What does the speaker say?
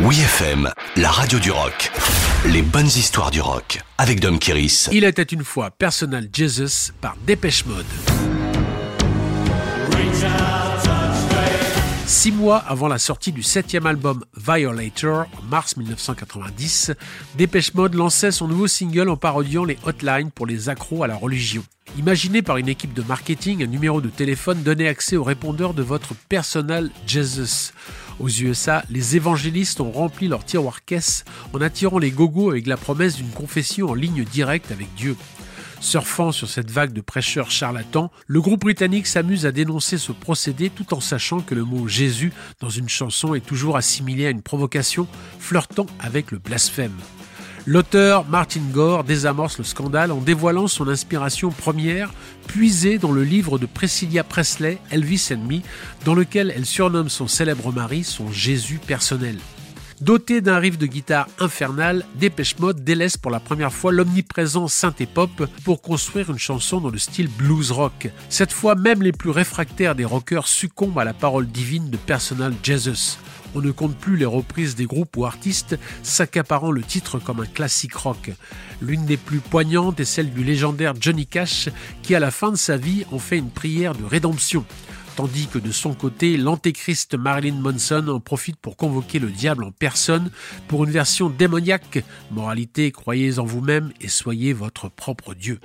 Oui FM, la radio du rock. Les bonnes histoires du rock avec Dom Kiris. Il était une fois Personal Jesus par Dépêche Mode. Six mois avant la sortie du septième album Violator, en mars 1990, Dépêche Mode lançait son nouveau single en parodiant les hotlines pour les accros à la religion. Imaginé par une équipe de marketing, un numéro de téléphone donnait accès au répondeur de votre Personal Jesus. Aux USA, les évangélistes ont rempli leur tiroir caisse en attirant les gogos avec la promesse d'une confession en ligne directe avec Dieu. Surfant sur cette vague de prêcheurs charlatans, le groupe britannique s'amuse à dénoncer ce procédé tout en sachant que le mot Jésus dans une chanson est toujours assimilé à une provocation flirtant avec le blasphème. L'auteur Martin Gore désamorce le scandale en dévoilant son inspiration première, puisée dans le livre de Priscilla Presley, Elvis and Me, dans lequel elle surnomme son célèbre mari son Jésus personnel. Doté d'un riff de guitare infernal, Dépêche Mode délaisse pour la première fois l'omniprésent synthé pop pour construire une chanson dans le style blues rock. Cette fois, même les plus réfractaires des rockers succombent à la parole divine de Personal Jesus. On ne compte plus les reprises des groupes ou artistes s'accaparant le titre comme un classique rock. L'une des plus poignantes est celle du légendaire Johnny Cash qui à la fin de sa vie en fait une prière de rédemption tandis que de son côté, l'antéchrist Marilyn Manson en profite pour convoquer le diable en personne pour une version démoniaque. Moralité, croyez en vous-même et soyez votre propre Dieu.